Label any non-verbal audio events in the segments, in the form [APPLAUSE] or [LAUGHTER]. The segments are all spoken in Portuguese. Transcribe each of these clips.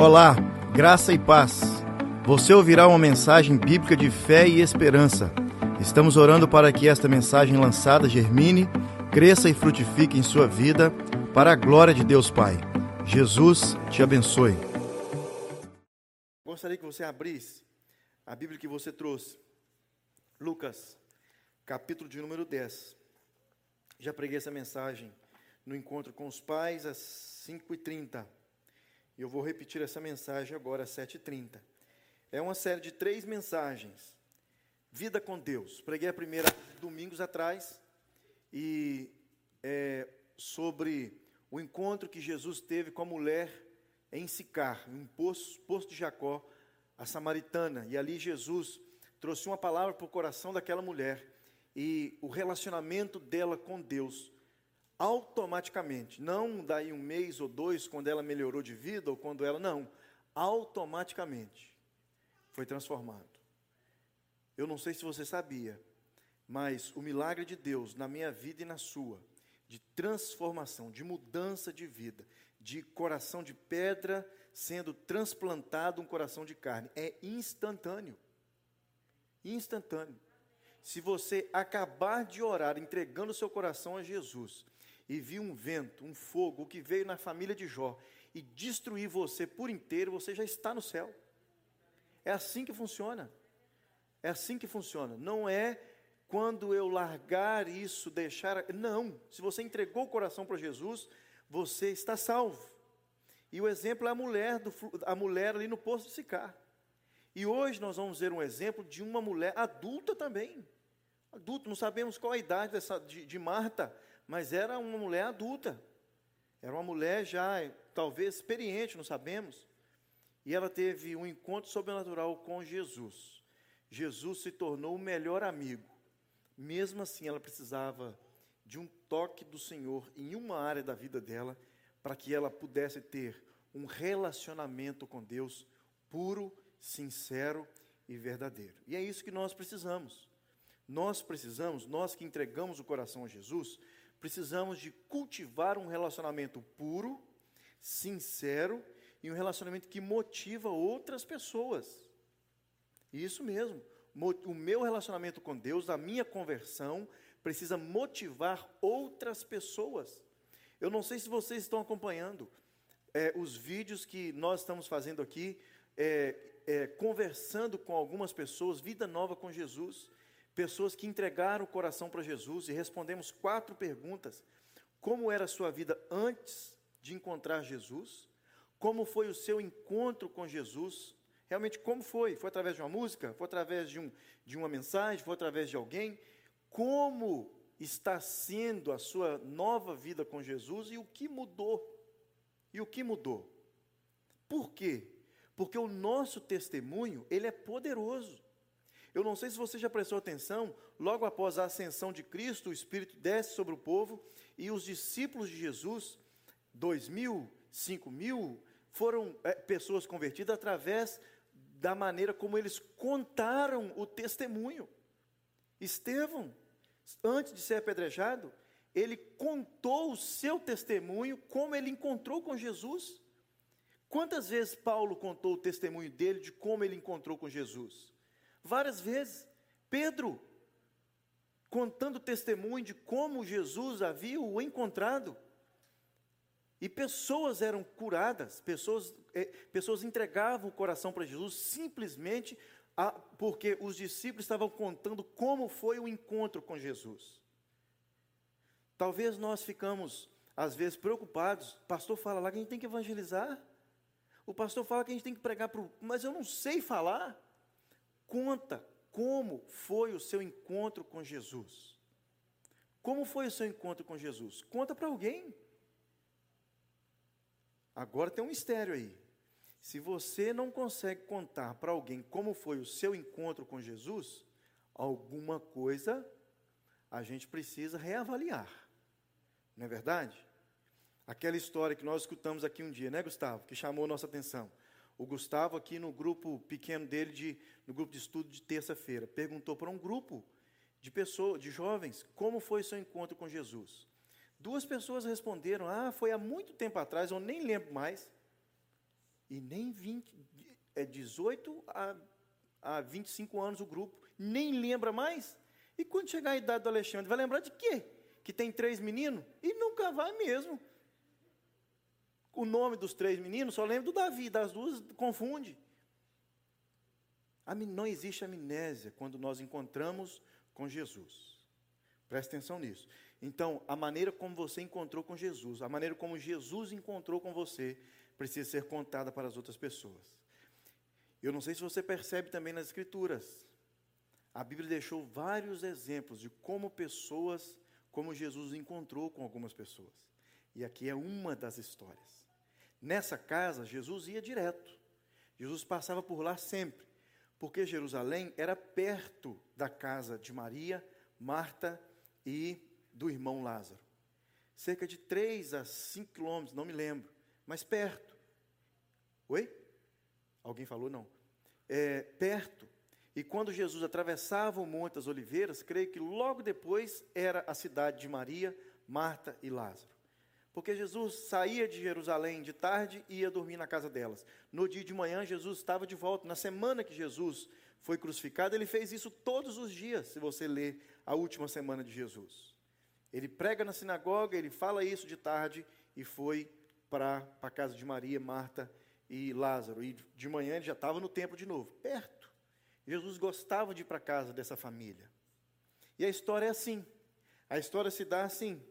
Olá, graça e paz. Você ouvirá uma mensagem bíblica de fé e esperança. Estamos orando para que esta mensagem lançada germine, cresça e frutifique em sua vida, para a glória de Deus Pai. Jesus te abençoe. Gostaria que você abrisse a Bíblia que você trouxe. Lucas, capítulo de número 10. Já preguei essa mensagem no encontro com os pais às 5h30. E eu vou repetir essa mensagem agora às 7h30. É uma série de três mensagens. Vida com Deus. Preguei a primeira domingos atrás e é, sobre o encontro que Jesus teve com a mulher em Sicar, em um poço, poço de Jacó, a samaritana. E ali Jesus trouxe uma palavra para o coração daquela mulher e o relacionamento dela com Deus automaticamente, não daí um mês ou dois, quando ela melhorou de vida, ou quando ela, não, automaticamente foi transformado. Eu não sei se você sabia, mas o milagre de Deus na minha vida e na sua, de transformação, de mudança de vida, de coração de pedra sendo transplantado um coração de carne, é instantâneo. Instantâneo. Se você acabar de orar entregando o seu coração a Jesus, e viu um vento, um fogo, o que veio na família de Jó, e destruir você por inteiro, você já está no céu. É assim que funciona. É assim que funciona. Não é quando eu largar isso, deixar. Não. Se você entregou o coração para Jesus, você está salvo. E o exemplo é a mulher, do, a mulher ali no poço de Sicar. E hoje nós vamos ver um exemplo de uma mulher adulta também. Adulto, não sabemos qual a idade dessa, de, de Marta, mas era uma mulher adulta. Era uma mulher já, talvez, experiente, não sabemos. E ela teve um encontro sobrenatural com Jesus. Jesus se tornou o melhor amigo. Mesmo assim, ela precisava de um toque do Senhor em uma área da vida dela, para que ela pudesse ter um relacionamento com Deus puro, sincero e verdadeiro. E é isso que nós precisamos. Nós precisamos, nós que entregamos o coração a Jesus, precisamos de cultivar um relacionamento puro, sincero e um relacionamento que motiva outras pessoas. Isso mesmo. O meu relacionamento com Deus, a minha conversão, precisa motivar outras pessoas. Eu não sei se vocês estão acompanhando é, os vídeos que nós estamos fazendo aqui, é, é, conversando com algumas pessoas, vida nova com Jesus pessoas que entregaram o coração para Jesus e respondemos quatro perguntas: como era a sua vida antes de encontrar Jesus? Como foi o seu encontro com Jesus? Realmente, como foi? Foi através de uma música? Foi através de, um, de uma mensagem? Foi através de alguém? Como está sendo a sua nova vida com Jesus e o que mudou? E o que mudou? Por quê? Porque o nosso testemunho, ele é poderoso. Eu não sei se você já prestou atenção, logo após a ascensão de Cristo, o Espírito desce sobre o povo e os discípulos de Jesus, dois mil, cinco mil, foram é, pessoas convertidas através da maneira como eles contaram o testemunho. Estevão, antes de ser apedrejado, ele contou o seu testemunho, como ele encontrou com Jesus. Quantas vezes Paulo contou o testemunho dele de como ele encontrou com Jesus? Várias vezes. Pedro, contando testemunho de como Jesus havia o encontrado. E pessoas eram curadas, pessoas, eh, pessoas entregavam o coração para Jesus simplesmente a, porque os discípulos estavam contando como foi o encontro com Jesus. Talvez nós ficamos, às vezes, preocupados. O pastor fala lá que a gente tem que evangelizar. O pastor fala que a gente tem que pregar para o. Mas eu não sei falar. Conta como foi o seu encontro com Jesus. Como foi o seu encontro com Jesus? Conta para alguém. Agora tem um mistério aí. Se você não consegue contar para alguém como foi o seu encontro com Jesus, alguma coisa a gente precisa reavaliar. Não é verdade? Aquela história que nós escutamos aqui um dia, né, Gustavo? Que chamou nossa atenção. O Gustavo, aqui no grupo pequeno dele, de, no grupo de estudo de terça-feira, perguntou para um grupo de pessoas, de jovens, como foi seu encontro com Jesus. Duas pessoas responderam: Ah, foi há muito tempo atrás, eu nem lembro mais. E nem 20, é 18 a, a 25 anos o grupo, nem lembra mais. E quando chegar a idade do Alexandre, vai lembrar de quê? Que tem três meninos? E nunca vai mesmo. O nome dos três meninos, só lembra do Davi, das duas confunde. Não existe amnésia quando nós encontramos com Jesus. Preste atenção nisso. Então, a maneira como você encontrou com Jesus, a maneira como Jesus encontrou com você, precisa ser contada para as outras pessoas. Eu não sei se você percebe também nas Escrituras. A Bíblia deixou vários exemplos de como pessoas, como Jesus encontrou com algumas pessoas. E aqui é uma das histórias. Nessa casa, Jesus ia direto. Jesus passava por lá sempre, porque Jerusalém era perto da casa de Maria, Marta e do irmão Lázaro. Cerca de 3 a 5 quilômetros, não me lembro, mas perto. Oi? Alguém falou não? É, perto. E quando Jesus atravessava o Monte das Oliveiras, creio que logo depois era a cidade de Maria, Marta e Lázaro. Porque Jesus saía de Jerusalém de tarde e ia dormir na casa delas. No dia de manhã, Jesus estava de volta. Na semana que Jesus foi crucificado, ele fez isso todos os dias, se você ler a última semana de Jesus. Ele prega na sinagoga, ele fala isso de tarde e foi para a casa de Maria, Marta e Lázaro. E de manhã ele já estava no templo de novo, perto. Jesus gostava de ir para a casa dessa família. E a história é assim. A história se dá assim.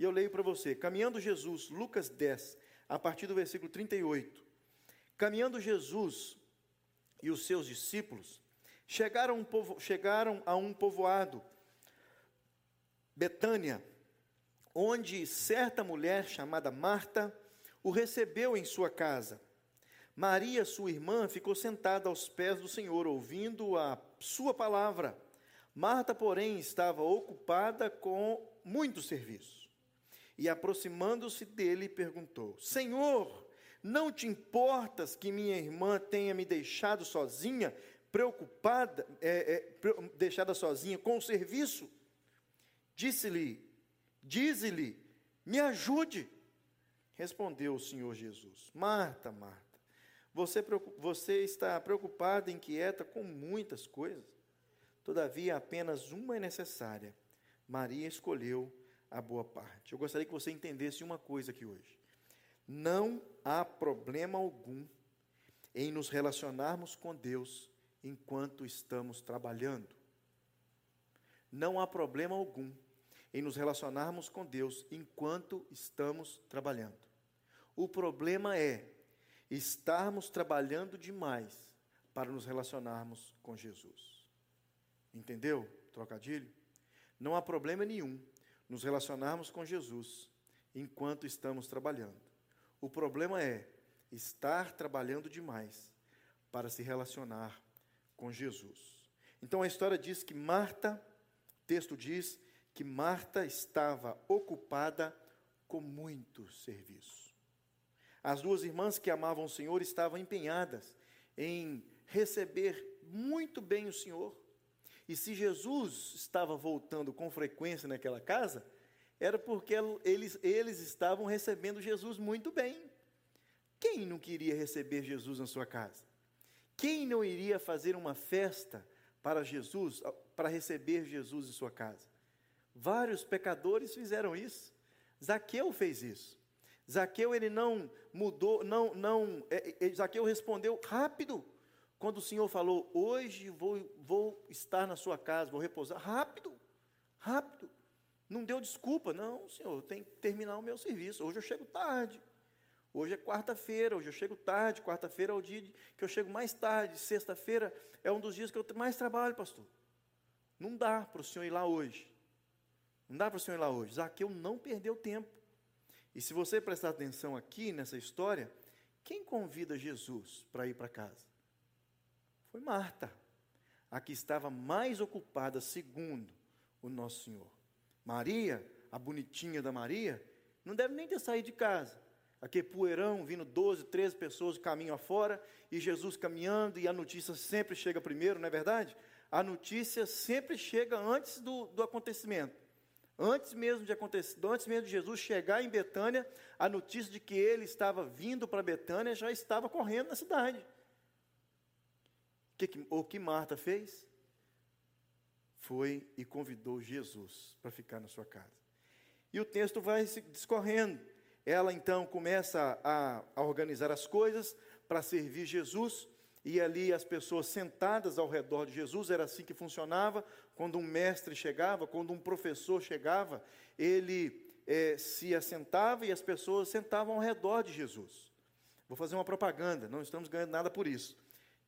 E eu leio para você. Caminhando Jesus, Lucas 10, a partir do versículo 38. Caminhando Jesus e os seus discípulos chegaram, chegaram a um povoado, Betânia, onde certa mulher chamada Marta o recebeu em sua casa. Maria, sua irmã, ficou sentada aos pés do Senhor, ouvindo a sua palavra. Marta, porém, estava ocupada com muito serviço e aproximando-se dele, perguntou: Senhor, não te importas que minha irmã tenha me deixado sozinha, preocupada, é, é, deixada sozinha com o serviço? Disse-lhe, dize-lhe, me ajude. Respondeu o Senhor Jesus: Marta, Marta, você, você está preocupada inquieta com muitas coisas. Todavia, apenas uma é necessária. Maria escolheu a boa parte. Eu gostaria que você entendesse uma coisa aqui hoje. Não há problema algum em nos relacionarmos com Deus enquanto estamos trabalhando. Não há problema algum em nos relacionarmos com Deus enquanto estamos trabalhando. O problema é estarmos trabalhando demais para nos relacionarmos com Jesus. Entendeu? Trocadilho? Não há problema nenhum nos relacionarmos com Jesus enquanto estamos trabalhando. O problema é estar trabalhando demais para se relacionar com Jesus. Então a história diz que Marta, o texto diz que Marta estava ocupada com muito serviço. As duas irmãs que amavam o Senhor estavam empenhadas em receber muito bem o Senhor, e se Jesus estava voltando com frequência naquela casa, era porque eles, eles estavam recebendo Jesus muito bem. Quem não queria receber Jesus na sua casa? Quem não iria fazer uma festa para Jesus, para receber Jesus em sua casa? Vários pecadores fizeram isso. Zaqueu fez isso. Zaqueu ele não mudou, não, não. É, é, Zaqueu respondeu rápido. Quando o Senhor falou, hoje vou, vou estar na sua casa, vou repousar, rápido, rápido. Não deu desculpa, não, Senhor, eu tenho que terminar o meu serviço. Hoje eu chego tarde. Hoje é quarta-feira, hoje eu chego tarde. Quarta-feira é o dia que eu chego mais tarde. Sexta-feira é um dos dias que eu mais trabalho, pastor. Não dá para o senhor ir lá hoje. Não dá para o senhor ir lá hoje. Zaqueu não perdeu tempo. E se você prestar atenção aqui nessa história, quem convida Jesus para ir para casa? Foi Marta, a que estava mais ocupada, segundo o Nosso Senhor. Maria, a bonitinha da Maria, não deve nem ter saído de casa. Aquele poeirão, vindo 12, 13 pessoas do caminho afora, e Jesus caminhando, e a notícia sempre chega primeiro, não é verdade? A notícia sempre chega antes do, do acontecimento. Antes mesmo de acontecer, antes mesmo de Jesus chegar em Betânia, a notícia de que ele estava vindo para Betânia já estava correndo na cidade. Que, o que Marta fez? Foi e convidou Jesus para ficar na sua casa. E o texto vai se discorrendo. Ela então começa a, a organizar as coisas para servir Jesus e ali as pessoas sentadas ao redor de Jesus, era assim que funcionava. Quando um mestre chegava, quando um professor chegava, ele é, se assentava e as pessoas sentavam ao redor de Jesus. Vou fazer uma propaganda, não estamos ganhando nada por isso.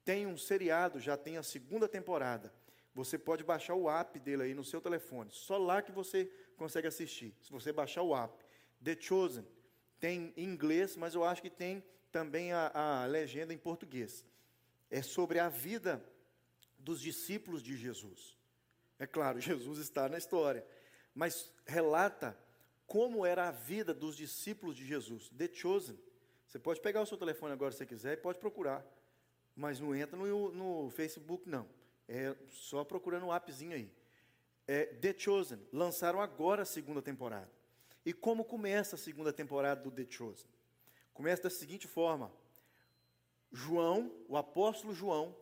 Tem um seriado, já tem a segunda temporada. Você pode baixar o app dele aí no seu telefone. Só lá que você consegue assistir. Se você baixar o app. The Chosen. Tem em inglês, mas eu acho que tem também a, a legenda em português é sobre a vida dos discípulos de Jesus. É claro, [LAUGHS] Jesus está na história, mas relata como era a vida dos discípulos de Jesus, The Chosen. Você pode pegar o seu telefone agora se quiser e pode procurar, mas não entra no, no Facebook, não. É só procurando um appzinho aí. É The Chosen. Lançaram agora a segunda temporada. E como começa a segunda temporada do The Chosen? Começa da seguinte forma: João, o apóstolo João,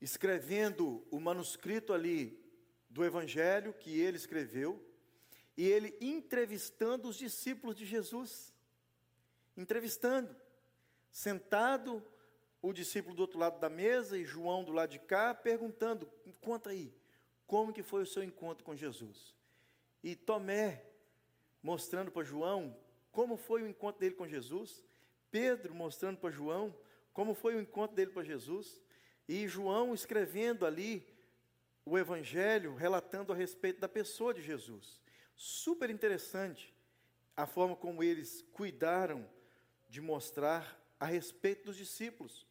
escrevendo o manuscrito ali do evangelho que ele escreveu, e ele entrevistando os discípulos de Jesus. Entrevistando, sentado o discípulo do outro lado da mesa e João do lado de cá, perguntando: "Conta aí, como que foi o seu encontro com Jesus?" E Tomé mostrando para João como foi o encontro dele com Jesus, Pedro mostrando para João como foi o encontro dele para Jesus, e João escrevendo ali o evangelho, relatando a respeito da pessoa de Jesus. Super interessante a forma como eles cuidaram de mostrar a respeito dos discípulos.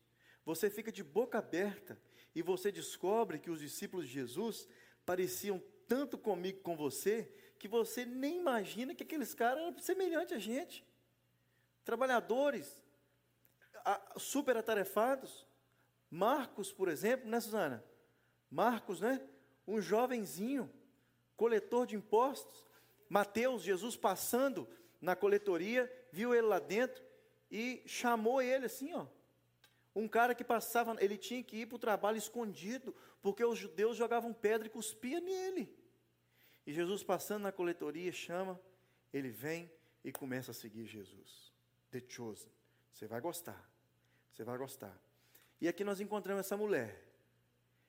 Você fica de boca aberta e você descobre que os discípulos de Jesus pareciam tanto comigo com você que você nem imagina que aqueles caras eram semelhantes a gente trabalhadores, super atarefados. Marcos, por exemplo, né, Suzana? Marcos, né? Um jovenzinho, coletor de impostos. Mateus, Jesus passando na coletoria, viu ele lá dentro e chamou ele assim, ó. Um cara que passava, ele tinha que ir para o trabalho escondido, porque os judeus jogavam pedra e cuspia nele. E Jesus passando na coletoria chama, ele vem e começa a seguir Jesus. The Chosen. Você vai gostar. Você vai gostar. E aqui nós encontramos essa mulher.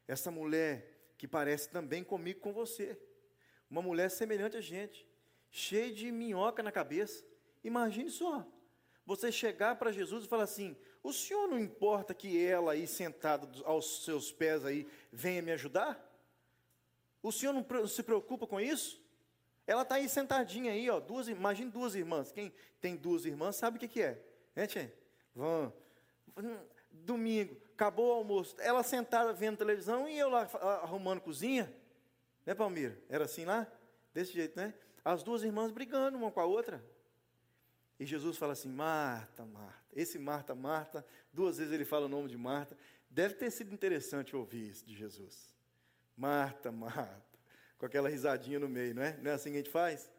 Essa mulher que parece também comigo com você. Uma mulher semelhante a gente, cheia de minhoca na cabeça. Imagine só. Você chegar para Jesus e falar assim: "O senhor não importa que ela aí sentada aos seus pés aí venha me ajudar? O senhor não se preocupa com isso?" Ela está aí sentadinha aí, ó, duas, imagine duas irmãs. Quem tem duas irmãs sabe o que, que é. Né, tia? Vão. Domingo, acabou o almoço. Ela sentada vendo televisão e eu lá arrumando cozinha. Né, Palmira? Era assim lá? Desse jeito, né? As duas irmãs brigando uma com a outra. E Jesus fala assim: Marta, Marta. Esse Marta, Marta, duas vezes ele fala o nome de Marta. Deve ter sido interessante ouvir isso de Jesus. Marta, Marta com aquela risadinha no meio, não é? Não é assim que a gente faz?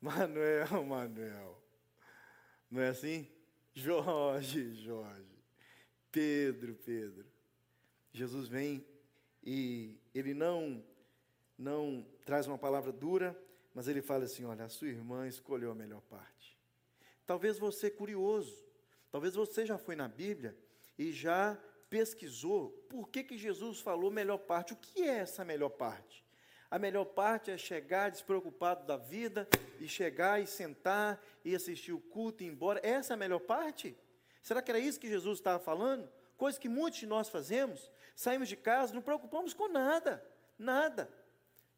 Manuel, [LAUGHS] Manuel. Não é assim? Jorge, Jorge. Pedro, Pedro. Jesus vem e ele não não traz uma palavra dura, mas ele fala assim: olha, a sua irmã escolheu a melhor parte. Talvez você é curioso, talvez você já foi na Bíblia e já pesquisou por que, que Jesus falou melhor parte. O que é essa melhor parte? A melhor parte é chegar despreocupado da vida e chegar e sentar e assistir o culto e ir embora. Essa é a melhor parte? Será que era isso que Jesus estava falando? Coisa que muitos de nós fazemos. Saímos de casa, não preocupamos com nada, nada.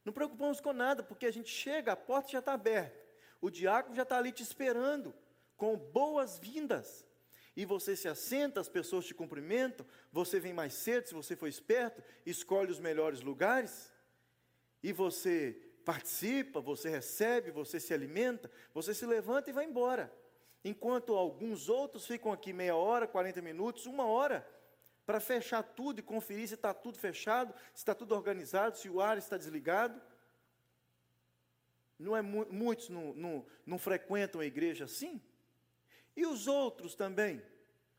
Não preocupamos com nada, porque a gente chega, a porta já está aberta. O diácono já está ali te esperando, com boas-vindas. E você se assenta, as pessoas te cumprimentam, você vem mais cedo, se você for esperto, escolhe os melhores lugares e você participa, você recebe, você se alimenta, você se levanta e vai embora. Enquanto alguns outros ficam aqui meia hora, 40 minutos, uma hora, para fechar tudo e conferir se está tudo fechado, se está tudo organizado, se o ar está desligado. Não é muitos não, não, não frequentam a igreja assim? E os outros também?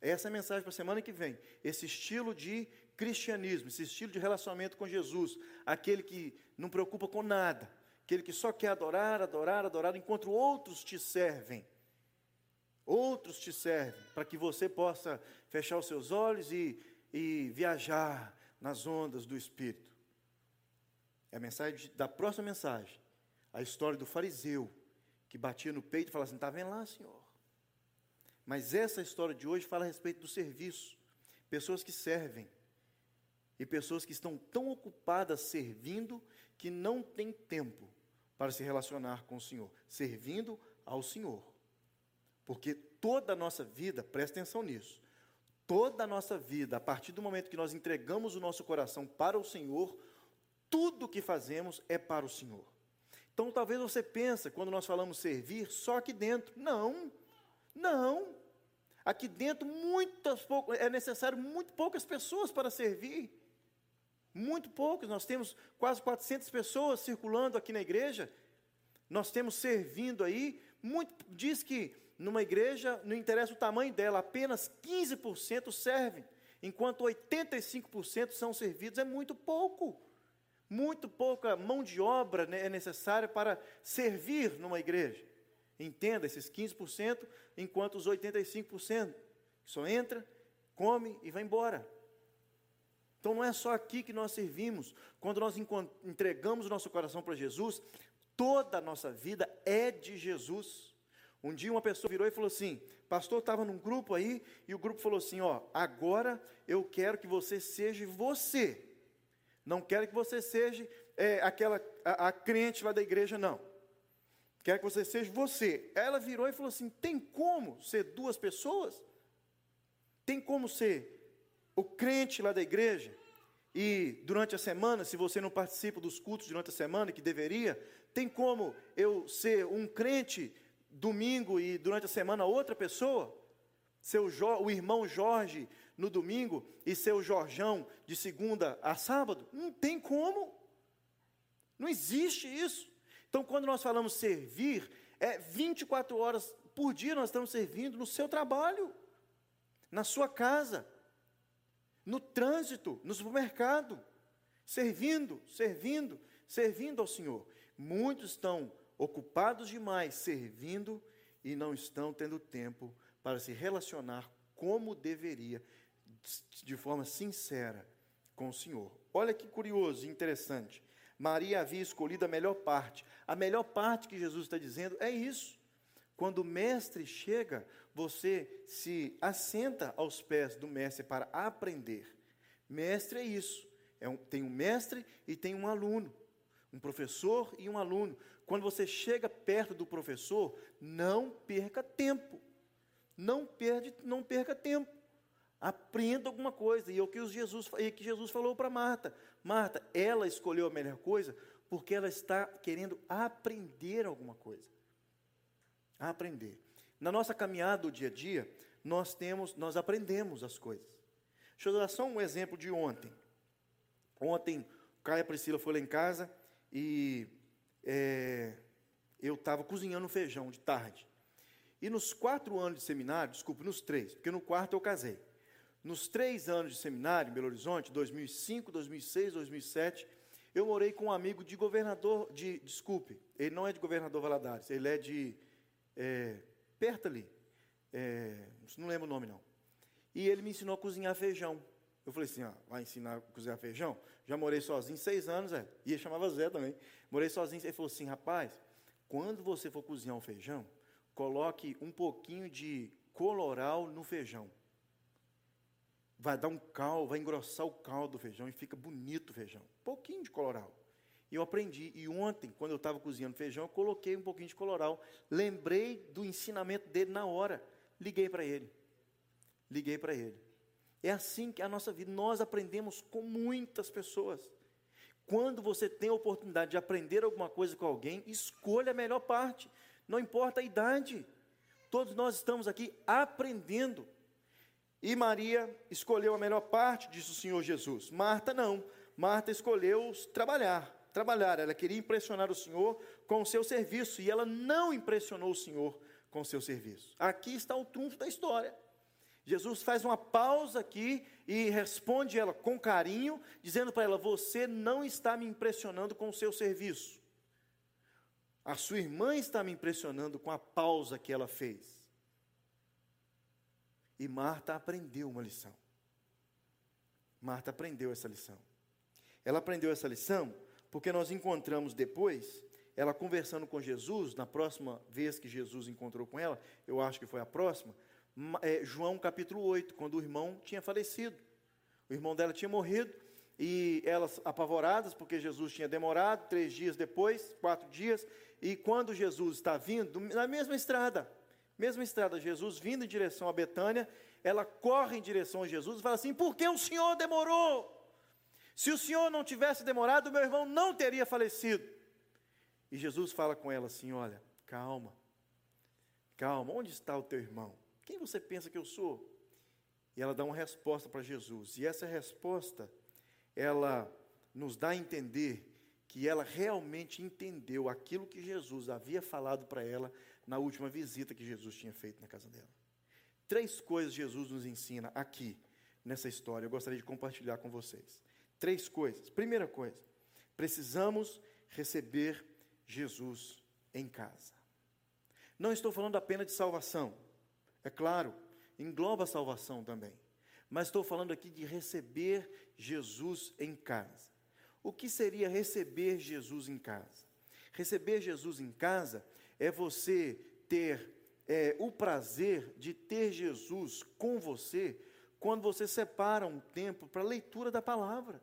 Essa é a mensagem para a semana que vem. Esse estilo de cristianismo, esse estilo de relacionamento com Jesus, aquele que não preocupa com nada, aquele que só quer adorar, adorar, adorar, enquanto outros te servem. Outros te servem, para que você possa fechar os seus olhos e, e viajar nas ondas do Espírito. É a mensagem da próxima mensagem. A história do fariseu que batia no peito e falava assim: está vendo lá, Senhor? Mas essa história de hoje fala a respeito do serviço. Pessoas que servem. E pessoas que estão tão ocupadas servindo que não têm tempo para se relacionar com o Senhor. Servindo ao Senhor. Porque toda a nossa vida, presta atenção nisso, toda a nossa vida, a partir do momento que nós entregamos o nosso coração para o Senhor, tudo que fazemos é para o Senhor. Então talvez você pense, quando nós falamos servir, só aqui dentro. Não, não. Aqui dentro, muitas poucas, é necessário muito poucas pessoas para servir. Muito poucas. Nós temos quase 400 pessoas circulando aqui na igreja. Nós temos servindo aí. Muito, diz que numa igreja, não interessa o tamanho dela, apenas 15% servem, enquanto 85% são servidos. É muito pouco. Muito pouca mão de obra né, é necessária para servir numa igreja. Entenda, esses 15%, enquanto os 85% só entra, come e vai embora. Então não é só aqui que nós servimos. Quando nós entregamos o nosso coração para Jesus, toda a nossa vida é de Jesus. Um dia uma pessoa virou e falou assim: Pastor, estava num grupo aí, e o grupo falou assim: Ó, agora eu quero que você seja você. Não quero que você seja é, aquela a, a crente lá da igreja, não. Quero que você seja você. Ela virou e falou assim: tem como ser duas pessoas? Tem como ser o crente lá da igreja? E durante a semana, se você não participa dos cultos durante a semana, que deveria, tem como eu ser um crente domingo e durante a semana outra pessoa? Seu o irmão Jorge no domingo e seu Jorjão de segunda a sábado? Não tem como. Não existe isso. Então, quando nós falamos servir, é 24 horas por dia nós estamos servindo no seu trabalho, na sua casa, no trânsito, no supermercado, servindo, servindo, servindo ao Senhor. Muitos estão ocupados demais servindo e não estão tendo tempo para se relacionar como deveria, de forma sincera com o Senhor. Olha que curioso e interessante. Maria havia escolhido a melhor parte. A melhor parte que Jesus está dizendo é isso. Quando o mestre chega, você se assenta aos pés do mestre para aprender. Mestre é isso. É um, tem um mestre e tem um aluno. Um professor e um aluno. Quando você chega perto do professor, não perca tempo. Não, perde, não perca tempo. Aprenda alguma coisa. E é o que Jesus, e que Jesus falou para Marta. Marta, ela escolheu a melhor coisa porque ela está querendo aprender alguma coisa. Aprender. Na nossa caminhada do dia a dia, nós temos, nós aprendemos as coisas. Deixa eu dar só um exemplo de ontem. Ontem, o Caio e a Priscila foram lá em casa e é, eu estava cozinhando feijão de tarde. E nos quatro anos de seminário, desculpe, nos três, porque no quarto eu casei. Nos três anos de seminário em Belo Horizonte, 2005, 2006, 2007, eu morei com um amigo de governador, de, desculpe, ele não é de governador Valadares, ele é de, é, perto ali, é, não lembro o nome não. E ele me ensinou a cozinhar feijão. Eu falei assim, ah, vai ensinar a cozinhar feijão? Já morei sozinho seis anos, é. e ele chamava Zé também. Morei sozinho, ele falou assim, rapaz, quando você for cozinhar um feijão, coloque um pouquinho de coloral no feijão vai dar um caldo, vai engrossar o caldo do feijão e fica bonito o feijão. Pouquinho de coloral. E eu aprendi. E ontem, quando eu estava cozinhando feijão, eu coloquei um pouquinho de coloral. Lembrei do ensinamento dele na hora. Liguei para ele. Liguei para ele. É assim que a nossa vida, nós aprendemos com muitas pessoas. Quando você tem a oportunidade de aprender alguma coisa com alguém, escolha a melhor parte. Não importa a idade. Todos nós estamos aqui aprendendo. E Maria escolheu a melhor parte, disse o Senhor Jesus. Marta não. Marta escolheu trabalhar. trabalhar, ela queria impressionar o Senhor com o seu serviço, e ela não impressionou o Senhor com o seu serviço. Aqui está o trunfo da história. Jesus faz uma pausa aqui e responde ela com carinho, dizendo para ela: Você não está me impressionando com o seu serviço. A sua irmã está me impressionando com a pausa que ela fez. E Marta aprendeu uma lição. Marta aprendeu essa lição. Ela aprendeu essa lição porque nós encontramos depois, ela conversando com Jesus, na próxima vez que Jesus encontrou com ela, eu acho que foi a próxima, é, João capítulo 8, quando o irmão tinha falecido. O irmão dela tinha morrido, e elas apavoradas, porque Jesus tinha demorado, três dias depois, quatro dias, e quando Jesus está vindo, na mesma estrada, mesma estrada, Jesus vindo em direção a Betânia, ela corre em direção a Jesus e fala assim: por que o Senhor demorou? Se o Senhor não tivesse demorado, meu irmão não teria falecido. E Jesus fala com ela assim: olha, calma, calma, onde está o teu irmão? Quem você pensa que eu sou? E ela dá uma resposta para Jesus. E essa resposta, ela nos dá a entender que ela realmente entendeu aquilo que Jesus havia falado para ela na última visita que Jesus tinha feito na casa dela. Três coisas Jesus nos ensina aqui nessa história. Eu gostaria de compartilhar com vocês. Três coisas. Primeira coisa, precisamos receber Jesus em casa. Não estou falando apenas de salvação. É claro, engloba a salvação também. Mas estou falando aqui de receber Jesus em casa. O que seria receber Jesus em casa? Receber Jesus em casa é você ter é, o prazer de ter Jesus com você quando você separa um tempo para a leitura da palavra.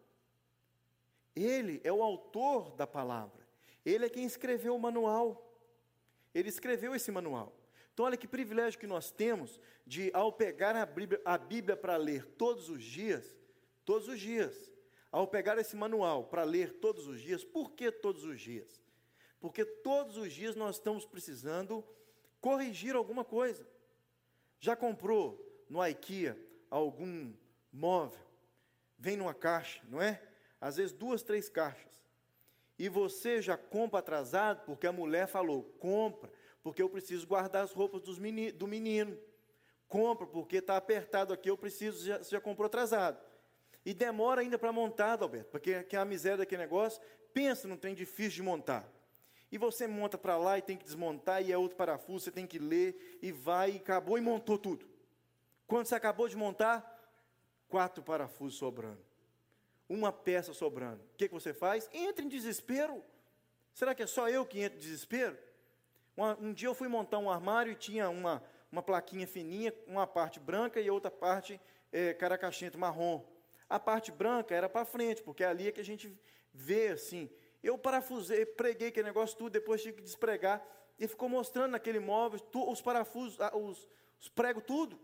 Ele é o autor da palavra. Ele é quem escreveu o manual. Ele escreveu esse manual. Então, olha que privilégio que nós temos de, ao pegar a Bíblia, a Bíblia para ler todos os dias, todos os dias, ao pegar esse manual para ler todos os dias, por que todos os dias? Porque todos os dias nós estamos precisando corrigir alguma coisa. Já comprou no IKEA algum móvel? Vem numa caixa, não é? Às vezes duas, três caixas. E você já compra atrasado porque a mulher falou: compra, porque eu preciso guardar as roupas meni, do menino. Compra, porque está apertado aqui, eu preciso, já, você já comprou atrasado. E demora ainda para montar, Alberto, porque que é a miséria daquele negócio, pensa num trem difícil de montar. E você monta para lá e tem que desmontar, e é outro parafuso, você tem que ler, e vai, e acabou e montou tudo. Quando você acabou de montar, quatro parafusos sobrando. Uma peça sobrando. O que, que você faz? Entra em desespero. Será que é só eu que entro em desespero? Um, dia eu fui montar um armário e tinha uma, uma plaquinha fininha, uma parte branca e outra parte é, marrom. A parte branca era para frente, porque é ali é que a gente vê assim. Eu parafusei, preguei aquele negócio tudo, depois tive que despregar. E ficou mostrando naquele móvel tu, os parafusos, os, os pregos, tudo. O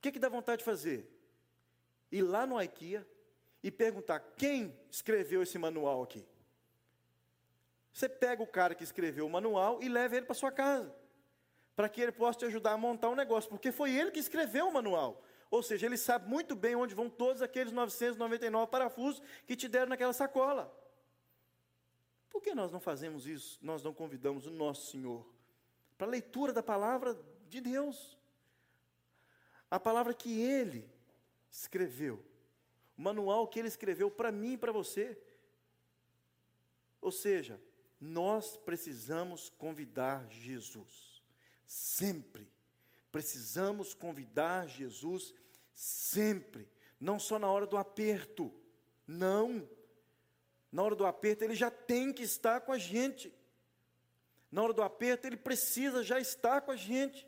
que, que dá vontade de fazer? Ir lá no IKEA e perguntar quem escreveu esse manual aqui. Você pega o cara que escreveu o manual e leva ele para sua casa, para que ele possa te ajudar a montar um negócio, porque foi ele que escreveu o manual. Ou seja, ele sabe muito bem onde vão todos aqueles 999 parafusos que te deram naquela sacola. Por que nós não fazemos isso? Nós não convidamos o nosso Senhor para a leitura da palavra de Deus. A palavra que ele escreveu, o manual que ele escreveu para mim e para você. Ou seja, nós precisamos convidar Jesus. Sempre. Precisamos convidar Jesus sempre. Não só na hora do aperto. Não. Na hora do aperto, ele já tem que estar com a gente. Na hora do aperto, ele precisa já estar com a gente.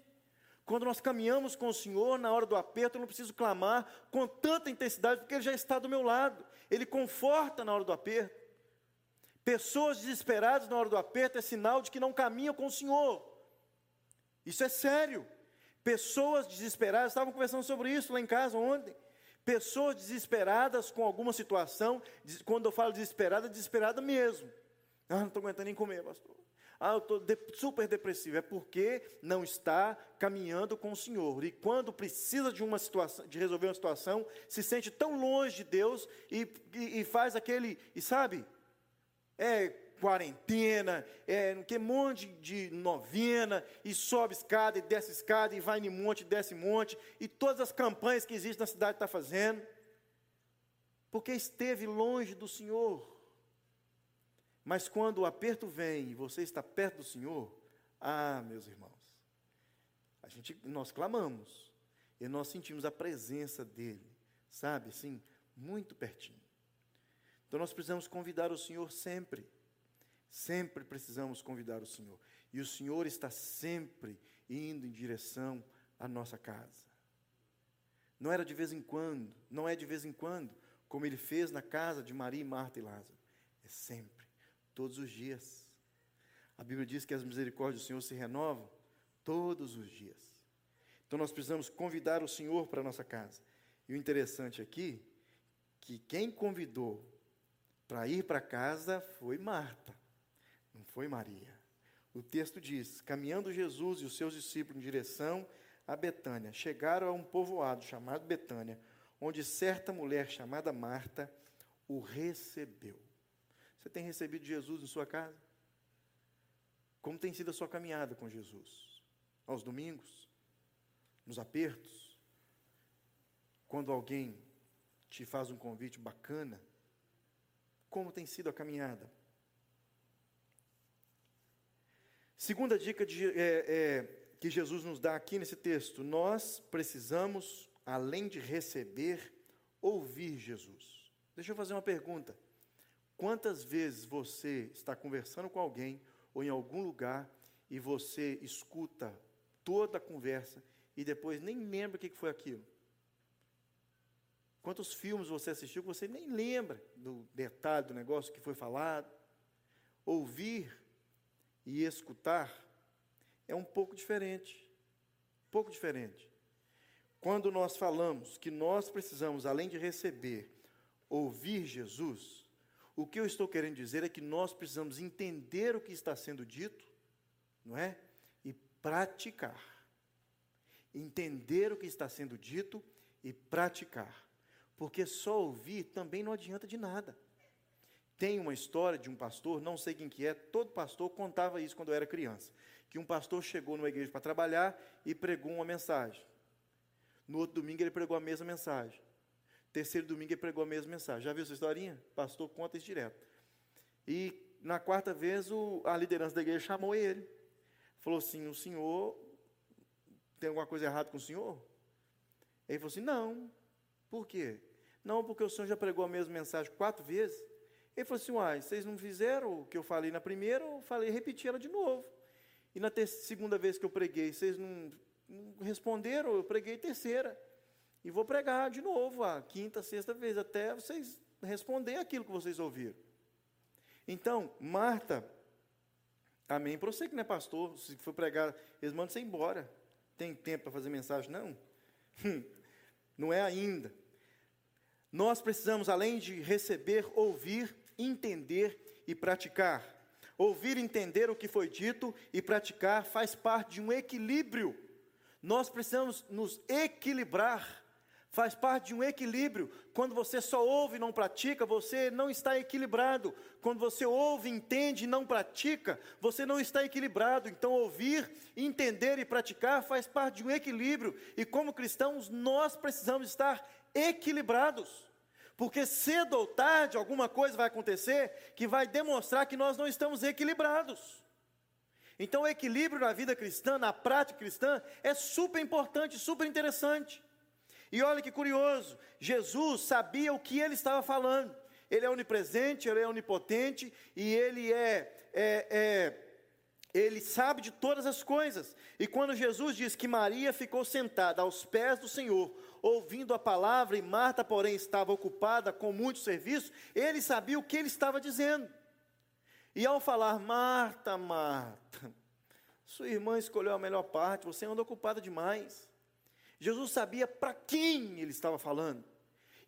Quando nós caminhamos com o Senhor, na hora do aperto, eu não preciso clamar com tanta intensidade, porque Ele já está do meu lado. Ele conforta na hora do aperto. Pessoas desesperadas na hora do aperto é sinal de que não caminham com o Senhor. Isso é sério. Pessoas desesperadas, estavam conversando sobre isso lá em casa ontem. Pessoas desesperadas com alguma situação, quando eu falo desesperada, desesperada mesmo. Ah, não estou aguentando nem comer, pastor. Ah, eu estou de, super depressivo. É porque não está caminhando com o Senhor. E quando precisa de uma situação, de resolver uma situação, se sente tão longe de Deus e, e, e faz aquele, e sabe, é quarentena, é que monte de novena, e sobe escada, e desce escada, e vai em monte, desce monte, e todas as campanhas que existem na cidade está fazendo, porque esteve longe do Senhor. Mas quando o aperto vem e você está perto do Senhor, ah, meus irmãos, a gente, nós clamamos e nós sentimos a presença dele, sabe, assim, muito pertinho. Então nós precisamos convidar o Senhor sempre. Sempre precisamos convidar o Senhor. E o Senhor está sempre indo em direção à nossa casa. Não era de vez em quando, não é de vez em quando, como ele fez na casa de Maria, Marta e Lázaro. É sempre, todos os dias. A Bíblia diz que as misericórdias do Senhor se renovam todos os dias. Então nós precisamos convidar o Senhor para a nossa casa. E o interessante aqui, que quem convidou para ir para casa foi Marta. Foi Maria. O texto diz: caminhando Jesus e os seus discípulos em direção a Betânia, chegaram a um povoado chamado Betânia, onde certa mulher chamada Marta o recebeu. Você tem recebido Jesus em sua casa? Como tem sido a sua caminhada com Jesus? Aos domingos? Nos apertos? Quando alguém te faz um convite bacana? Como tem sido a caminhada? Segunda dica de, é, é, que Jesus nos dá aqui nesse texto: nós precisamos, além de receber, ouvir Jesus. Deixa eu fazer uma pergunta. Quantas vezes você está conversando com alguém ou em algum lugar e você escuta toda a conversa e depois nem lembra o que foi aquilo? Quantos filmes você assistiu que você nem lembra do detalhe do negócio que foi falado? Ouvir e escutar é um pouco diferente. Um pouco diferente. Quando nós falamos que nós precisamos, além de receber, ouvir Jesus, o que eu estou querendo dizer é que nós precisamos entender o que está sendo dito, não é? E praticar. Entender o que está sendo dito e praticar. Porque só ouvir também não adianta de nada. Tem uma história de um pastor, não sei quem que é, todo pastor contava isso quando eu era criança, que um pastor chegou numa igreja para trabalhar e pregou uma mensagem. No outro domingo ele pregou a mesma mensagem. Terceiro domingo ele pregou a mesma mensagem. Já viu essa historinha? Pastor conta isso direto. E na quarta vez o, a liderança da igreja chamou ele. Falou assim: o senhor tem alguma coisa errada com o senhor? Ele falou assim: não. Por quê? Não, porque o senhor já pregou a mesma mensagem quatro vezes. Ele falou assim: Uai, vocês não fizeram o que eu falei na primeira, eu falei, repeti ela de novo. E na segunda vez que eu preguei, vocês não, não responderam, eu preguei terceira. E vou pregar de novo a quinta, sexta vez, até vocês responder aquilo que vocês ouviram. Então, Marta, amém. Para você que não é pastor, se for pregar, eles mandam você embora. Tem tempo para fazer mensagem? Não. Hum, não é ainda. Nós precisamos, além de receber, ouvir entender e praticar. Ouvir entender o que foi dito e praticar faz parte de um equilíbrio. Nós precisamos nos equilibrar. Faz parte de um equilíbrio. Quando você só ouve e não pratica, você não está equilibrado. Quando você ouve, entende e não pratica, você não está equilibrado. Então, ouvir, entender e praticar faz parte de um equilíbrio. E como cristãos, nós precisamos estar equilibrados. Porque cedo ou tarde alguma coisa vai acontecer que vai demonstrar que nós não estamos equilibrados. Então, o equilíbrio na vida cristã, na prática cristã, é super importante, super interessante. E olha que curioso, Jesus sabia o que ele estava falando. Ele é onipresente, ele é onipotente e ele é, é, é ele sabe de todas as coisas. E quando Jesus diz que Maria ficou sentada aos pés do Senhor, ouvindo a palavra, e Marta, porém, estava ocupada com muito serviço, ele sabia o que ele estava dizendo. E ao falar, Marta, Marta, sua irmã escolheu a melhor parte, você anda ocupada demais. Jesus sabia para quem ele estava falando.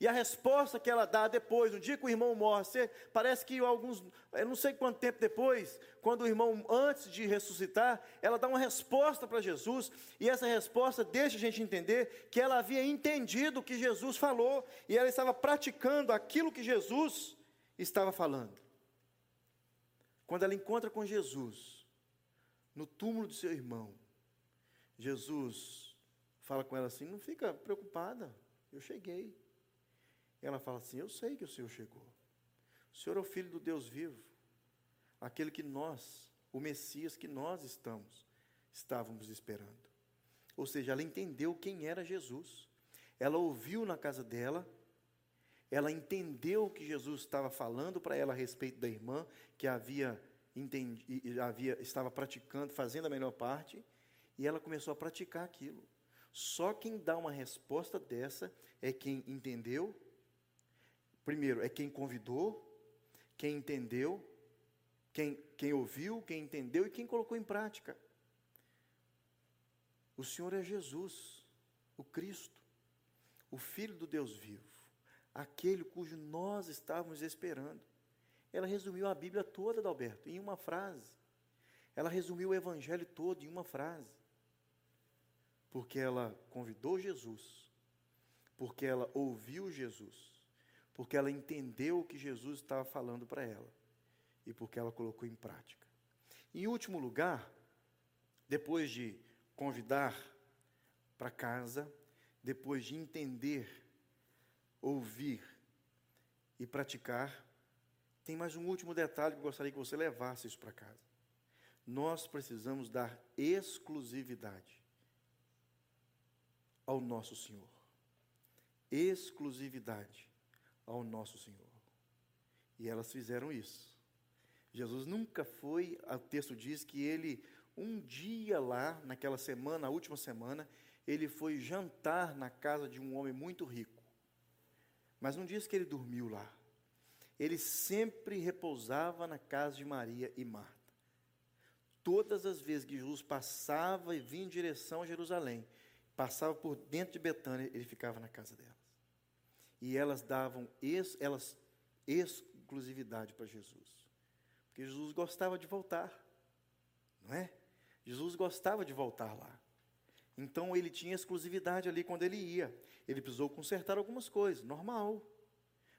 E a resposta que ela dá depois, no dia que o irmão morre, parece que alguns, eu não sei quanto tempo depois, quando o irmão, antes de ressuscitar, ela dá uma resposta para Jesus, e essa resposta deixa a gente entender que ela havia entendido o que Jesus falou, e ela estava praticando aquilo que Jesus estava falando. Quando ela encontra com Jesus, no túmulo do seu irmão, Jesus fala com ela assim: não fica preocupada, eu cheguei. Ela fala assim: Eu sei que o Senhor chegou. O Senhor é o Filho do Deus vivo, aquele que nós, o Messias que nós estamos, estávamos esperando. Ou seja, ela entendeu quem era Jesus. Ela ouviu na casa dela, ela entendeu o que Jesus estava falando para ela a respeito da irmã, que havia, entendi, havia estava praticando, fazendo a melhor parte, e ela começou a praticar aquilo. Só quem dá uma resposta dessa é quem entendeu Primeiro, é quem convidou, quem entendeu, quem, quem ouviu, quem entendeu e quem colocou em prática. O Senhor é Jesus, o Cristo, o Filho do Deus vivo, aquele cujo nós estávamos esperando. Ela resumiu a Bíblia toda, Adalberto, em uma frase. Ela resumiu o Evangelho todo em uma frase. Porque ela convidou Jesus, porque ela ouviu Jesus porque ela entendeu o que Jesus estava falando para ela e porque ela colocou em prática. Em último lugar, depois de convidar para casa, depois de entender, ouvir e praticar, tem mais um último detalhe que eu gostaria que você levasse isso para casa. Nós precisamos dar exclusividade ao nosso Senhor. Exclusividade ao nosso Senhor. E elas fizeram isso. Jesus nunca foi, o texto diz que ele, um dia lá, naquela semana, a última semana, ele foi jantar na casa de um homem muito rico. Mas não diz que ele dormiu lá. Ele sempre repousava na casa de Maria e Marta. Todas as vezes que Jesus passava e vinha em direção a Jerusalém, passava por dentro de Betânia, ele ficava na casa dela e elas davam ex, elas, exclusividade para Jesus. Porque Jesus gostava de voltar, não é? Jesus gostava de voltar lá. Então ele tinha exclusividade ali quando ele ia. Ele precisou consertar algumas coisas, normal.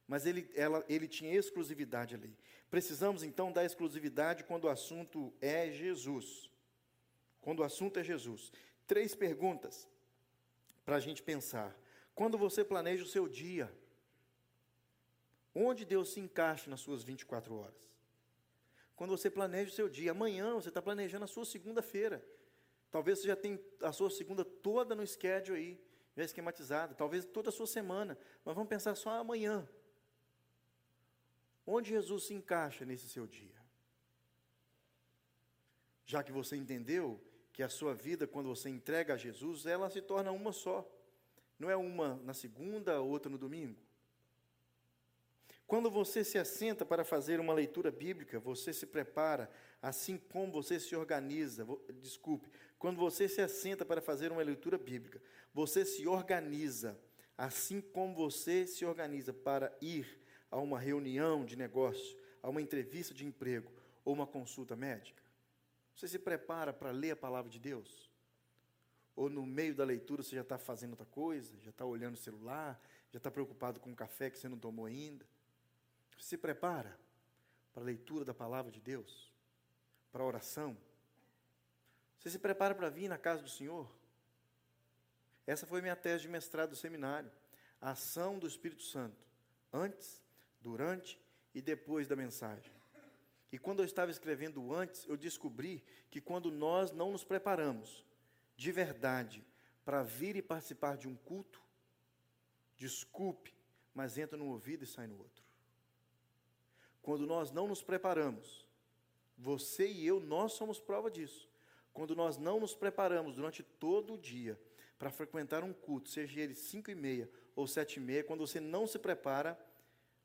Mas ele, ela, ele tinha exclusividade ali. Precisamos então da exclusividade quando o assunto é Jesus. Quando o assunto é Jesus. Três perguntas para a gente pensar. Quando você planeja o seu dia, onde Deus se encaixa nas suas 24 horas? Quando você planeja o seu dia, amanhã você está planejando a sua segunda-feira. Talvez você já tenha a sua segunda toda no schedule aí, já esquematizada. Talvez toda a sua semana. Mas vamos pensar só amanhã. Onde Jesus se encaixa nesse seu dia? Já que você entendeu que a sua vida, quando você entrega a Jesus, ela se torna uma só. Não é uma na segunda, outra no domingo. Quando você se assenta para fazer uma leitura bíblica, você se prepara, assim como você se organiza. Desculpe, quando você se assenta para fazer uma leitura bíblica, você se organiza, assim como você se organiza para ir a uma reunião de negócio, a uma entrevista de emprego ou uma consulta médica. Você se prepara para ler a palavra de Deus? Ou no meio da leitura você já está fazendo outra coisa, já está olhando o celular, já está preocupado com o café que você não tomou ainda. Você se prepara para a leitura da palavra de Deus, para a oração. Você se prepara para vir na casa do Senhor. Essa foi minha tese de mestrado do seminário. A ação do Espírito Santo, antes, durante e depois da mensagem. E quando eu estava escrevendo antes, eu descobri que quando nós não nos preparamos, de verdade para vir e participar de um culto, desculpe, mas entra num ouvido e sai no outro. Quando nós não nos preparamos, você e eu, nós somos prova disso. Quando nós não nos preparamos durante todo o dia para frequentar um culto, seja ele cinco e meia ou sete e meia, quando você não se prepara,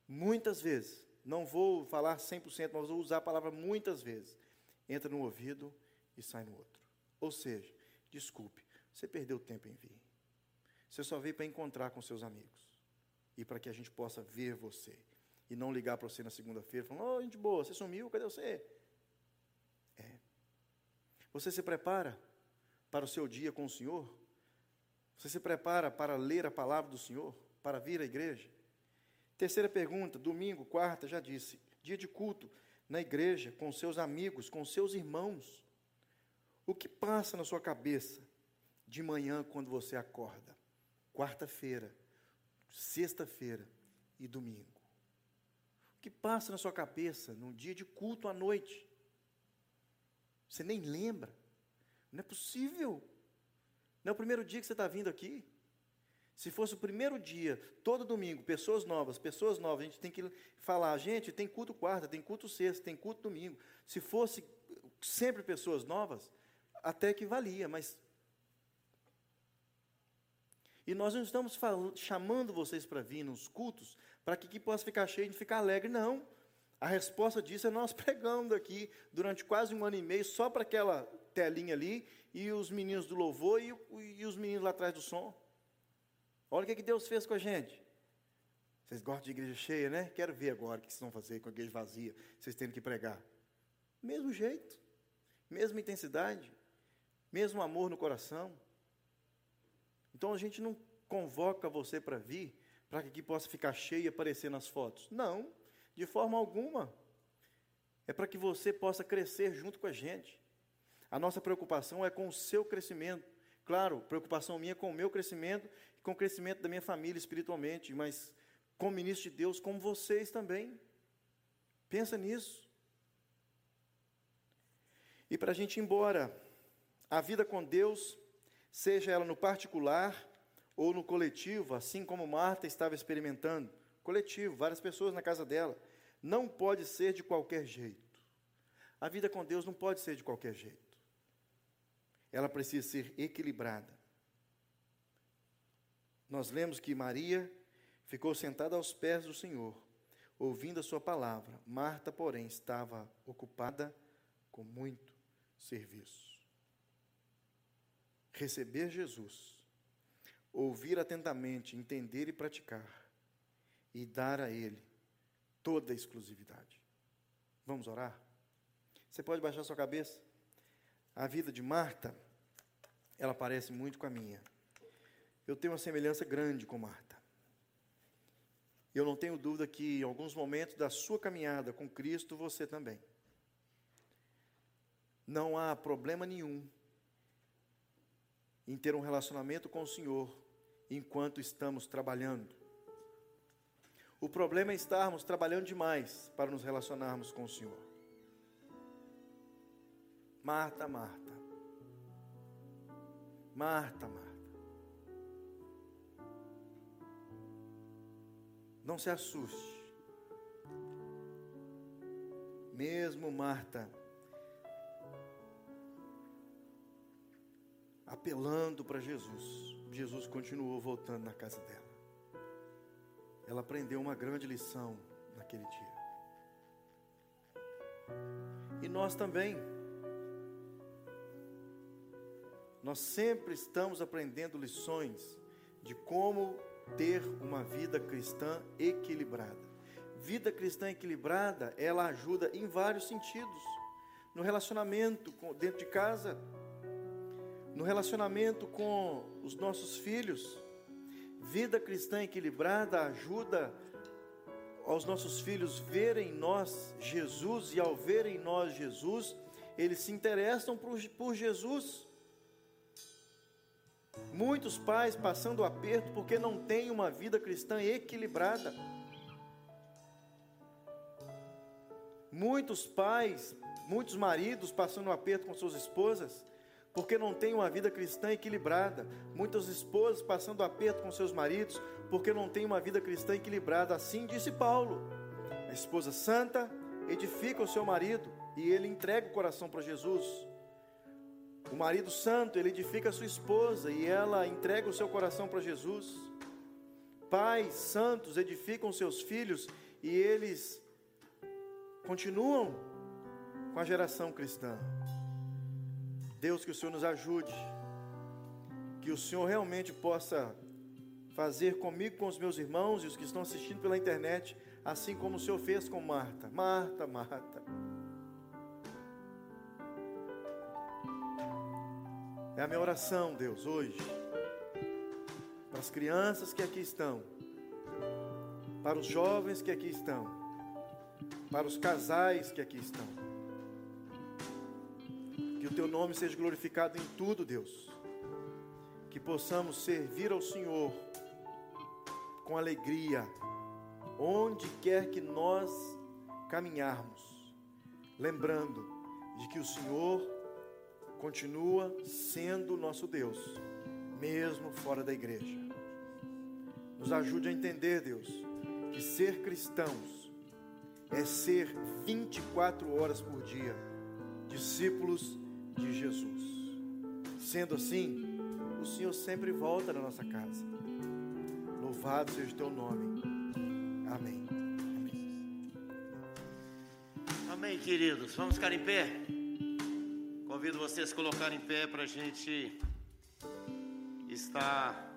muitas vezes, não vou falar 100%, mas vou usar a palavra muitas vezes, entra no ouvido e sai no outro. Ou seja, Desculpe, você perdeu tempo em vir. Você só veio para encontrar com seus amigos e para que a gente possa ver você. E não ligar para você na segunda-feira falando: Ô, oh, gente boa, você sumiu, cadê você? É. Você se prepara para o seu dia com o Senhor? Você se prepara para ler a palavra do Senhor? Para vir à igreja? Terceira pergunta, domingo, quarta, já disse, dia de culto na igreja, com seus amigos, com seus irmãos. O que passa na sua cabeça de manhã quando você acorda? Quarta-feira, sexta-feira e domingo. O que passa na sua cabeça num dia de culto à noite? Você nem lembra. Não é possível. Não é o primeiro dia que você está vindo aqui. Se fosse o primeiro dia, todo domingo, pessoas novas, pessoas novas, a gente tem que falar, gente, tem culto quarta, tem culto sexta, tem culto domingo. Se fosse sempre pessoas novas, até que valia, mas. E nós não estamos falando, chamando vocês para vir nos cultos para que, que possa ficar cheio e ficar alegre, não. A resposta disso é nós [LAUGHS] pregando aqui durante quase um ano e meio, só para aquela telinha ali, e os meninos do louvor e, e os meninos lá atrás do som. Olha o que, que Deus fez com a gente. Vocês gostam de igreja cheia, né? Quero ver agora o que vocês vão fazer com a igreja vazia, vocês tendo que pregar. Mesmo jeito, mesma intensidade, mesmo amor no coração. Então a gente não convoca você para vir para que aqui possa ficar cheio e aparecer nas fotos. Não, de forma alguma. É para que você possa crescer junto com a gente. A nossa preocupação é com o seu crescimento. Claro, preocupação minha com o meu crescimento e com o crescimento da minha família espiritualmente, mas como ministro de Deus, como vocês também. Pensa nisso. E para a gente ir embora, a vida com Deus, seja ela no particular ou no coletivo, assim como Marta estava experimentando, coletivo, várias pessoas na casa dela, não pode ser de qualquer jeito. A vida com Deus não pode ser de qualquer jeito ela precisa ser equilibrada. Nós lemos que Maria ficou sentada aos pés do Senhor, ouvindo a sua palavra. Marta, porém, estava ocupada com muito serviço. Receber Jesus, ouvir atentamente, entender e praticar, e dar a Ele toda a exclusividade. Vamos orar? Você pode baixar sua cabeça? A vida de Marta, ela parece muito com a minha. Eu tenho uma semelhança grande com Marta. Eu não tenho dúvida que em alguns momentos da sua caminhada com Cristo, você também. Não há problema nenhum em ter um relacionamento com o Senhor enquanto estamos trabalhando. O problema é estarmos trabalhando demais para nos relacionarmos com o Senhor. Marta, Marta. Marta, Marta. Não se assuste. Mesmo Marta apelando para Jesus, Jesus continuou voltando na casa dela. Ela aprendeu uma grande lição naquele dia. E nós também. Nós sempre estamos aprendendo lições de como ter uma vida cristã equilibrada. Vida cristã equilibrada, ela ajuda em vários sentidos. No relacionamento dentro de casa, no relacionamento com os nossos filhos. Vida cristã equilibrada ajuda aos nossos filhos verem em nós Jesus e ao verem em nós Jesus, eles se interessam por, por Jesus. Muitos pais passando aperto porque não têm uma vida cristã equilibrada. Muitos pais, muitos maridos passando aperto com suas esposas porque não têm uma vida cristã equilibrada. Muitas esposas passando aperto com seus maridos porque não têm uma vida cristã equilibrada. Assim disse Paulo. A esposa santa edifica o seu marido e ele entrega o coração para Jesus. O marido santo, ele edifica a sua esposa e ela entrega o seu coração para Jesus. Pais santos edificam seus filhos e eles continuam com a geração cristã. Deus, que o Senhor nos ajude, que o Senhor realmente possa fazer comigo, com os meus irmãos e os que estão assistindo pela internet, assim como o Senhor fez com Marta. Marta, Marta. É a minha oração, Deus, hoje, para as crianças que aqui estão, para os jovens que aqui estão, para os casais que aqui estão. Teu nome seja glorificado em tudo, Deus. Que possamos servir ao Senhor com alegria, onde quer que nós caminharmos, lembrando de que o Senhor continua sendo nosso Deus, mesmo fora da igreja. Nos ajude a entender, Deus, que ser cristãos é ser 24 horas por dia discípulos de Jesus. Sendo assim, o Senhor sempre volta na nossa casa. Louvado seja o teu nome. Amém. Amém. Queridos. Vamos ficar em pé. Convido vocês a colocar em pé para a gente estar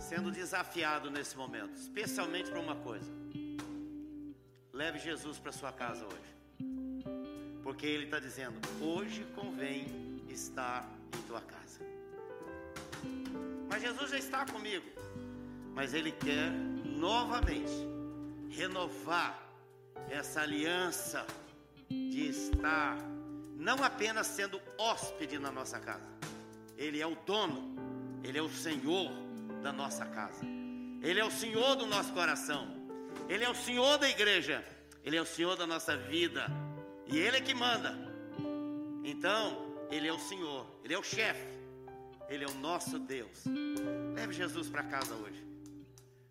sendo desafiado nesse momento, especialmente para uma coisa. Leve Jesus para sua casa hoje, porque Ele está dizendo: hoje convém estar em tua casa. Mas Jesus já está comigo, mas Ele quer novamente renovar essa aliança de estar não apenas sendo hóspede na nossa casa, Ele é o dono, Ele é o Senhor da nossa casa, Ele é o Senhor do nosso coração, Ele é o Senhor da igreja, Ele é o Senhor da nossa vida, e Ele é que manda. Então, Ele é o Senhor, Ele é o chefe, Ele é o nosso Deus. Leve Jesus para casa hoje.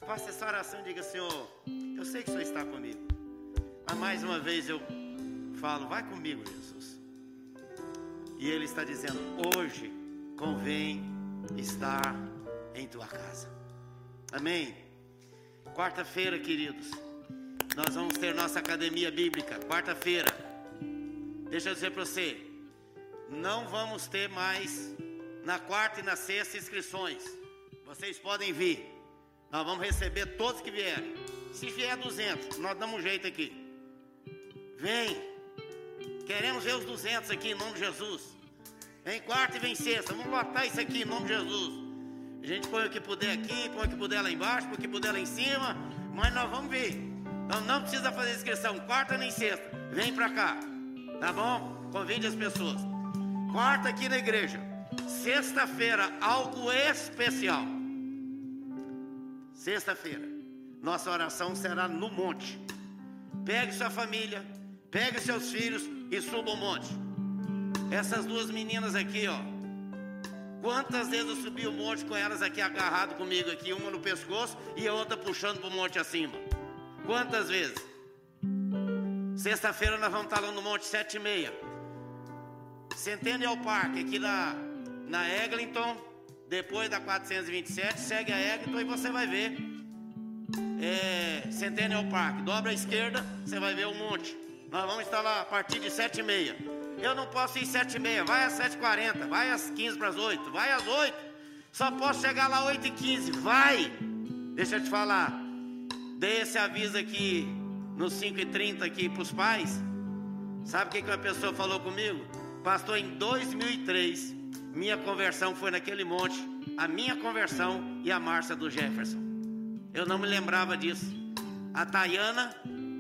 Faça essa oração e diga: Senhor, eu sei que o Senhor está comigo, mas mais uma vez eu falo, vai comigo, Jesus. E Ele está dizendo: hoje convém estar em tua casa. Amém. Quarta-feira, queridos, nós vamos ter nossa academia bíblica. Quarta-feira, deixa eu dizer para você, não vamos ter mais na quarta e na sexta inscrições. Vocês podem vir. Nós vamos receber todos que vierem. Se vier 200, nós damos um jeito aqui. Vem. Queremos ver os 200 aqui em nome de Jesus. Vem quarta e vem sexta. Vamos lotar isso aqui em nome de Jesus. A gente põe o que puder aqui, põe o que puder lá embaixo, põe o que puder lá em cima. Mas nós vamos ver. Então não precisa fazer inscrição quarta nem sexta. Vem pra cá. Tá bom? Convide as pessoas. Quarta aqui na igreja. Sexta-feira, algo especial. Sexta-feira, nossa oração será no monte. Pegue sua família, pegue seus filhos e suba o monte. Essas duas meninas aqui, ó. Quantas vezes eu subi o monte com elas aqui agarrado comigo aqui, uma no pescoço e a outra puxando para o monte acima? Quantas vezes? Sexta-feira nós vamos estar lá no monte sete e meia. Centennial Park, aqui na, na Eglinton, depois da 427, segue a Eglinton e você vai ver é, Centennial Park. Dobra à esquerda, você vai ver o monte. Nós vamos estar lá a partir de sete e meia. Eu não posso ir sete e meia, vai às sete e quarenta, vai às quinze para as oito, vai às oito. Só posso chegar lá oito e quinze, vai. Deixa eu te falar, dei esse aviso aqui no cinco e trinta aqui para os pais. Sabe o que, que uma pessoa falou comigo? Pastor, em 2003, minha conversão foi naquele monte, a minha conversão e a Márcia do Jefferson. Eu não me lembrava disso. A Tayana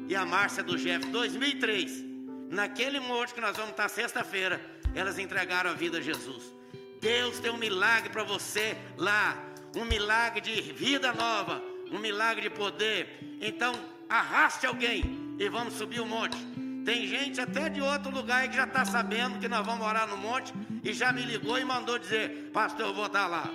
e a Márcia do Jeff, 2003, naquele monte que nós vamos estar sexta-feira, elas entregaram a vida a Jesus. Deus tem um milagre para você lá, um milagre de vida nova, um milagre de poder. Então, arraste alguém e vamos subir o monte. Tem gente até de outro lugar que já está sabendo que nós vamos morar no monte e já me ligou e mandou dizer: Pastor, eu vou estar lá.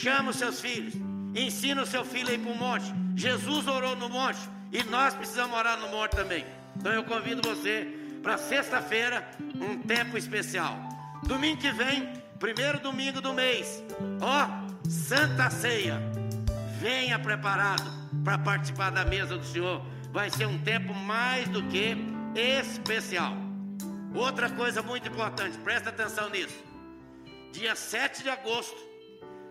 Chama os seus filhos, ensina o seu filho a ir para o monte. Jesus orou no monte. E nós precisamos orar no monte também. Então eu convido você para sexta-feira, um tempo especial. Domingo que vem, primeiro domingo do mês. Ó, Santa Ceia. Venha preparado para participar da mesa do Senhor. Vai ser um tempo mais do que especial. Outra coisa muito importante, presta atenção nisso. Dia 7 de agosto,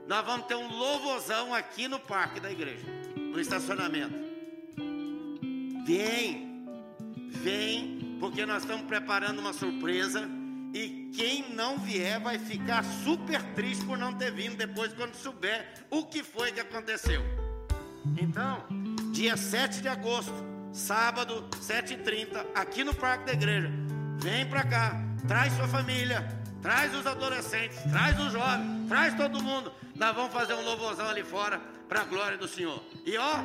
nós vamos ter um louvozão aqui no parque da igreja, no estacionamento. Vem, vem, porque nós estamos preparando uma surpresa. E quem não vier vai ficar super triste por não ter vindo depois, quando souber o que foi que aconteceu. Então, dia 7 de agosto, sábado, 7h30, aqui no Parque da Igreja. Vem para cá, traz sua família, traz os adolescentes, traz os jovens, traz todo mundo. Nós vamos fazer um louvorzão ali fora para a glória do Senhor. E ó,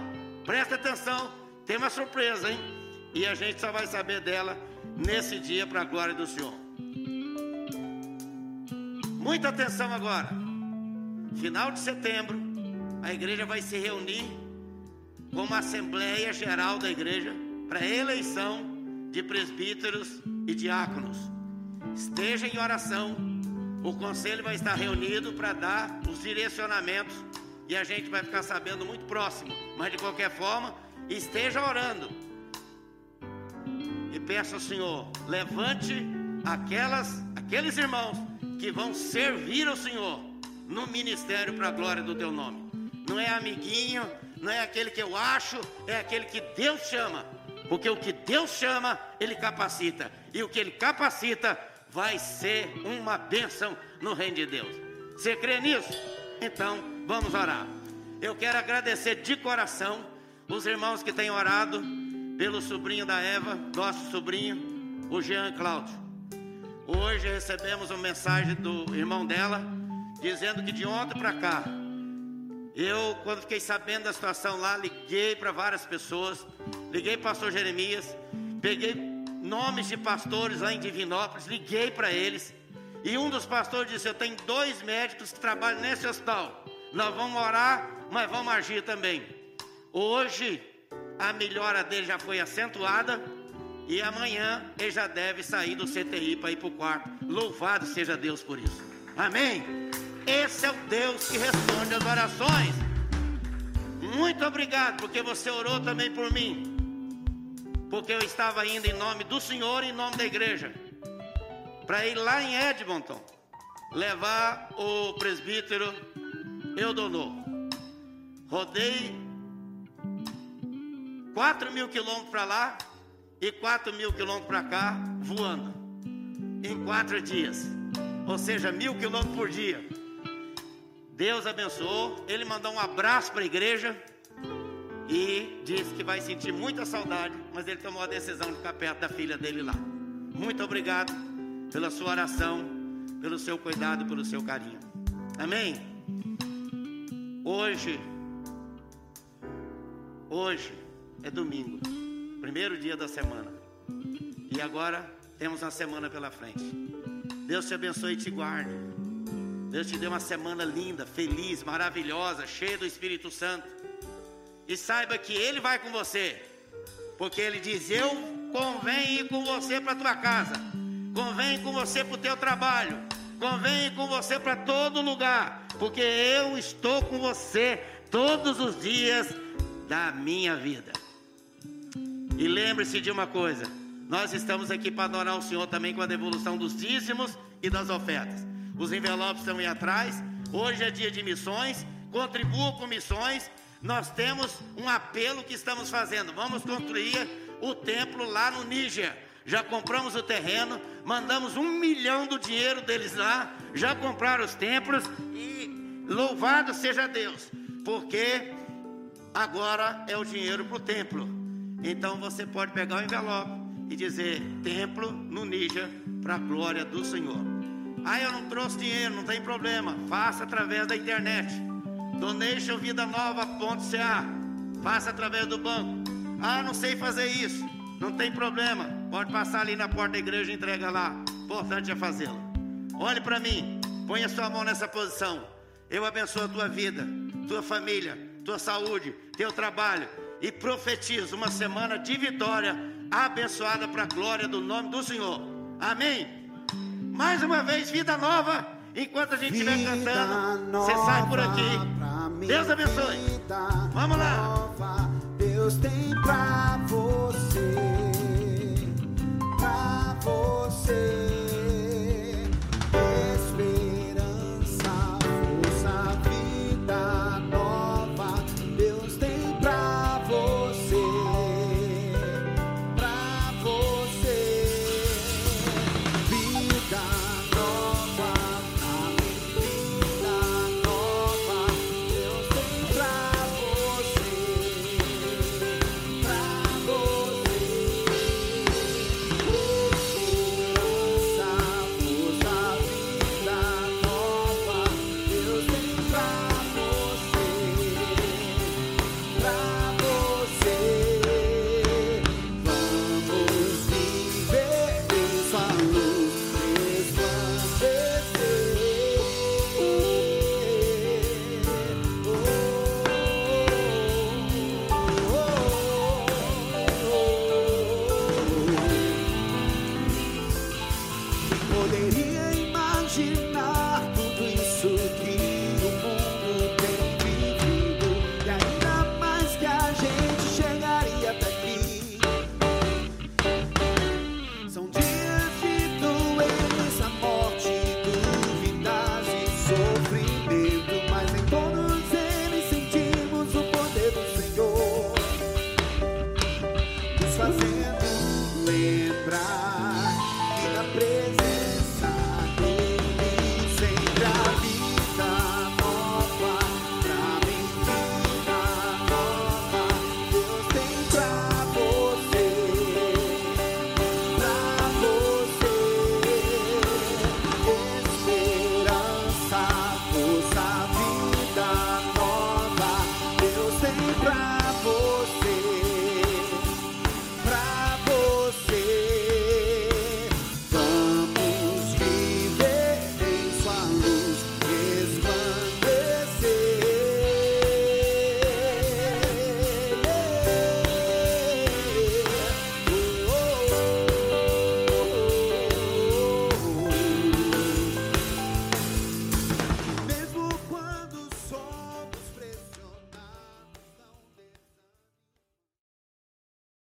presta atenção, tem uma surpresa, hein? E a gente só vai saber dela nesse dia para a glória do Senhor. Muita atenção agora. Final de setembro, a igreja vai se reunir como Assembleia Geral da Igreja para eleição de presbíteros e diáconos. Esteja em oração. O conselho vai estar reunido para dar os direcionamentos e a gente vai ficar sabendo muito próximo. Mas de qualquer forma, esteja orando. E peça ao Senhor, levante aquelas, aqueles irmãos que vão servir ao Senhor no ministério para a glória do teu nome. Não é amiguinho, não é aquele que eu acho, é aquele que Deus chama. Porque o que Deus chama, Ele capacita. E o que Ele capacita vai ser uma bênção no reino de Deus. Você crê nisso? Então, vamos orar. Eu quero agradecer de coração os irmãos que têm orado pelo sobrinho da Eva, nosso sobrinho, o Jean Cláudio. Hoje recebemos uma mensagem do irmão dela, dizendo que de ontem para cá, eu, quando fiquei sabendo da situação lá, liguei para várias pessoas, liguei para o pastor Jeremias, peguei nomes de pastores lá em Divinópolis, liguei para eles, e um dos pastores disse: Eu tenho dois médicos que trabalham nesse hospital, nós vamos orar, mas vamos agir também. Hoje, a melhora dele já foi acentuada, e amanhã ele já deve sair do CTI para ir para o quarto. Louvado seja Deus por isso. Amém? Esse é o Deus que responde as orações. Muito obrigado, porque você orou também por mim. Porque eu estava indo em nome do Senhor e em nome da igreja. Para ir lá em Edmonton, levar o presbítero Eudonô. Rodei 4 mil quilômetros para lá e 4 mil quilômetros para cá, voando. Em quatro dias. Ou seja, mil quilômetros por dia. Deus abençoou. Ele mandou um abraço para a igreja e disse que vai sentir muita saudade, mas ele tomou a decisão de ficar perto da filha dele lá. Muito obrigado pela sua oração, pelo seu cuidado, pelo seu carinho. Amém? Hoje, hoje é domingo, primeiro dia da semana. E agora temos uma semana pela frente. Deus te abençoe e te guarde. Deus te deu uma semana linda, feliz, maravilhosa, cheia do Espírito Santo. E saiba que Ele vai com você, porque Ele diz: Eu convém ir com você para tua casa, convém com você para o teu trabalho, convém ir com você para todo lugar, porque eu estou com você todos os dias da minha vida. E lembre-se de uma coisa: nós estamos aqui para adorar o Senhor também com a devolução dos dízimos e das ofertas. Os envelopes estão aí atrás. Hoje é dia de missões. Contribua com missões. Nós temos um apelo que estamos fazendo. Vamos construir o templo lá no Níger. Já compramos o terreno, mandamos um milhão do dinheiro deles lá, já compraram os templos e louvado seja Deus, porque agora é o dinheiro para o templo. Então você pode pegar o envelope e dizer templo no Níger para a glória do Senhor. Ah, eu não trouxe dinheiro, não tem problema. Faça através da internet. Donation Vida Nova.ca. Faça através do banco. Ah, não sei fazer isso. Não tem problema. Pode passar ali na porta da igreja e entrega lá. Importante é fazê-lo. Olhe para mim. Põe a sua mão nessa posição. Eu abençoo a tua vida, tua família, tua saúde, teu trabalho. E profetizo uma semana de vitória abençoada para a glória do nome do Senhor. Amém. Mais uma vez, vida nova. Enquanto a gente estiver cantando, você sai por aqui. Deus abençoe. Vamos lá. Deus tem pra você, pra você.